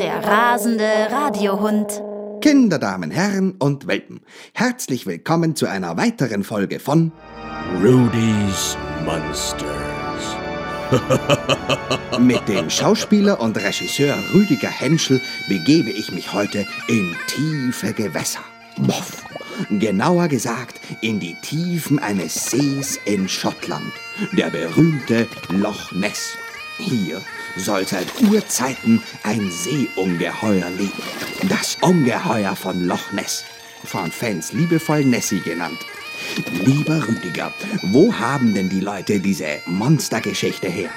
Audiohund. Kinder, Damen, Herren und Welpen, herzlich willkommen zu einer weiteren Folge von Rudy's Monsters. Mit dem Schauspieler und Regisseur Rüdiger Henschel begebe ich mich heute in tiefe Gewässer. Boff. Genauer gesagt in die Tiefen eines Sees in Schottland, der berühmte Loch Ness. Hier soll seit Urzeiten ein Seeungeheuer leben. Das Ungeheuer von Loch Ness. Von Fans liebevoll Nessie genannt. Lieber Rüdiger, wo haben denn die Leute diese Monstergeschichte her?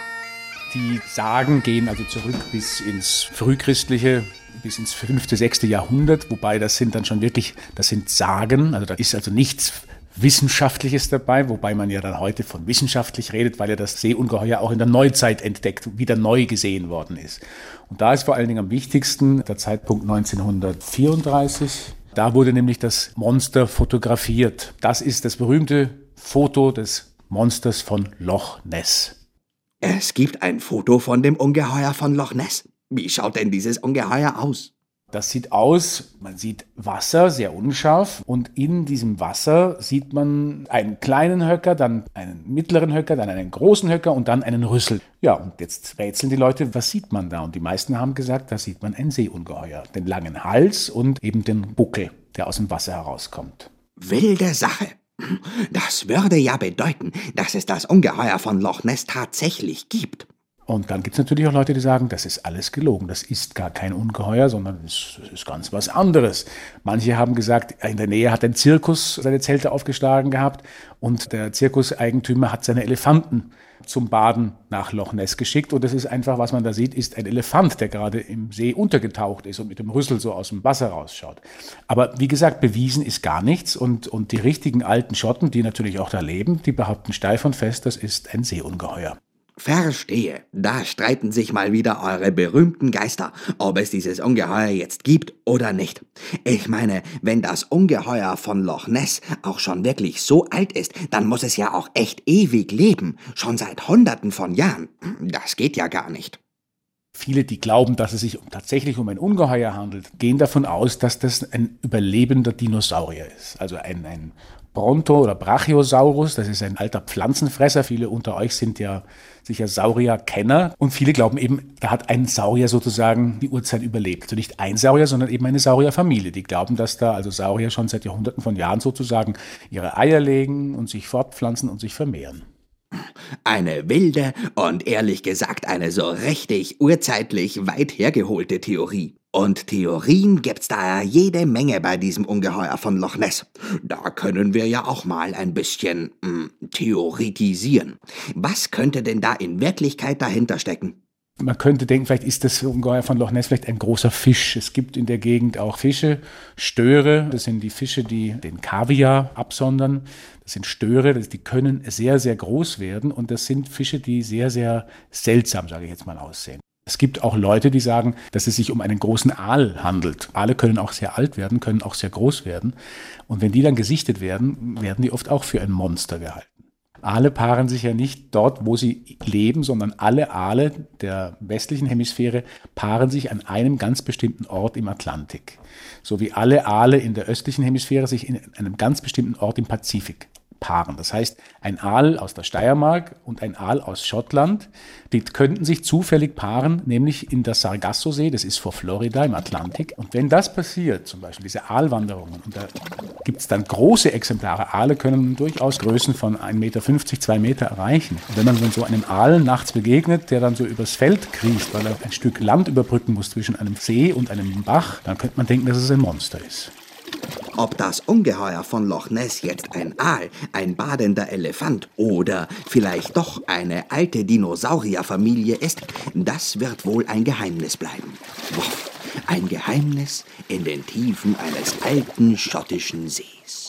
Die Sagen gehen also zurück bis ins frühchristliche, bis ins fünfte, sechste Jahrhundert, wobei das sind dann schon wirklich, das sind Sagen, also da ist also nichts Wissenschaftliches dabei, wobei man ja dann heute von wissenschaftlich redet, weil ja das Seeungeheuer auch in der Neuzeit entdeckt, wieder neu gesehen worden ist. Und da ist vor allen Dingen am wichtigsten der Zeitpunkt 1934. Da wurde nämlich das Monster fotografiert. Das ist das berühmte Foto des Monsters von Loch Ness. Es gibt ein Foto von dem Ungeheuer von Loch Ness. Wie schaut denn dieses Ungeheuer aus? Das sieht aus, man sieht Wasser, sehr unscharf, und in diesem Wasser sieht man einen kleinen Höcker, dann einen mittleren Höcker, dann einen großen Höcker und dann einen Rüssel. Ja, und jetzt rätseln die Leute, was sieht man da? Und die meisten haben gesagt, da sieht man ein Seeungeheuer. Den langen Hals und eben den Buckel, der aus dem Wasser herauskommt. Wilde Sache. Das würde ja bedeuten, dass es das Ungeheuer von Loch Ness tatsächlich gibt. Und dann gibt es natürlich auch Leute, die sagen, das ist alles gelogen, das ist gar kein Ungeheuer, sondern es ist ganz was anderes. Manche haben gesagt, in der Nähe hat ein Zirkus seine Zelte aufgeschlagen gehabt und der Zirkuseigentümer hat seine Elefanten zum Baden nach Loch Ness geschickt. Und das ist einfach, was man da sieht, ist ein Elefant, der gerade im See untergetaucht ist und mit dem Rüssel so aus dem Wasser rausschaut. Aber wie gesagt, bewiesen ist gar nichts. Und, und die richtigen alten Schotten, die natürlich auch da leben, die behaupten steif und fest, das ist ein Seeungeheuer. Verstehe. Da streiten sich mal wieder eure berühmten Geister, ob es dieses Ungeheuer jetzt gibt oder nicht. Ich meine, wenn das Ungeheuer von Loch Ness auch schon wirklich so alt ist, dann muss es ja auch echt ewig leben, schon seit Hunderten von Jahren. Das geht ja gar nicht. Viele, die glauben, dass es sich tatsächlich um ein Ungeheuer handelt, gehen davon aus, dass das ein überlebender Dinosaurier ist. Also ein, ein Bronto oder Brachiosaurus, das ist ein alter Pflanzenfresser. Viele unter euch sind ja sicher Saurier-Kenner. Und viele glauben eben, da hat ein Saurier sozusagen die Urzeit überlebt. Also nicht ein Saurier, sondern eben eine Saurierfamilie. Die glauben, dass da also Saurier schon seit Jahrhunderten von Jahren sozusagen ihre Eier legen und sich fortpflanzen und sich vermehren. Eine wilde und ehrlich gesagt eine so richtig urzeitlich weit hergeholte Theorie. Und Theorien gibt's da jede Menge bei diesem Ungeheuer von Loch Ness. Da können wir ja auch mal ein bisschen mh, hm, theoretisieren. Was könnte denn da in Wirklichkeit dahinter stecken? Man könnte denken, vielleicht ist das Ungeheuer von Loch Ness vielleicht ein großer Fisch. Es gibt in der Gegend auch Fische, Störe. Das sind die Fische, die den Kaviar absondern. Das sind Störe, die können sehr, sehr groß werden. Und das sind Fische, die sehr, sehr seltsam, sage ich jetzt mal, aussehen. Es gibt auch Leute, die sagen, dass es sich um einen großen Aal handelt. Aale können auch sehr alt werden, können auch sehr groß werden. Und wenn die dann gesichtet werden, werden die oft auch für ein Monster gehalten. Aale paaren sich ja nicht dort, wo sie leben, sondern alle Aale der westlichen Hemisphäre paaren sich an einem ganz bestimmten Ort im Atlantik. So wie alle Aale in der östlichen Hemisphäre sich in einem ganz bestimmten Ort im Pazifik paaren. Das heißt, ein Aal aus der Steiermark und ein Aal aus Schottland, die könnten sich zufällig paaren, nämlich in der Sargasso-See, das ist vor Florida im Atlantik. Und wenn das passiert, zum Beispiel diese Aalwanderungen, und da gibt es dann große Exemplare, Aale können durchaus Größen von 1,50 Meter, 2 Meter erreichen. Und wenn man so einem Aal nachts begegnet, der dann so übers Feld kriecht, weil er ein Stück Land überbrücken muss zwischen einem See und einem Bach, dann könnte man denken, dass es ein Monster ist. Ob das Ungeheuer von Loch Ness jetzt ein Aal, ein badender Elefant oder vielleicht doch eine alte Dinosaurierfamilie ist, das wird wohl ein Geheimnis bleiben. Ein Geheimnis in den Tiefen eines alten schottischen Sees.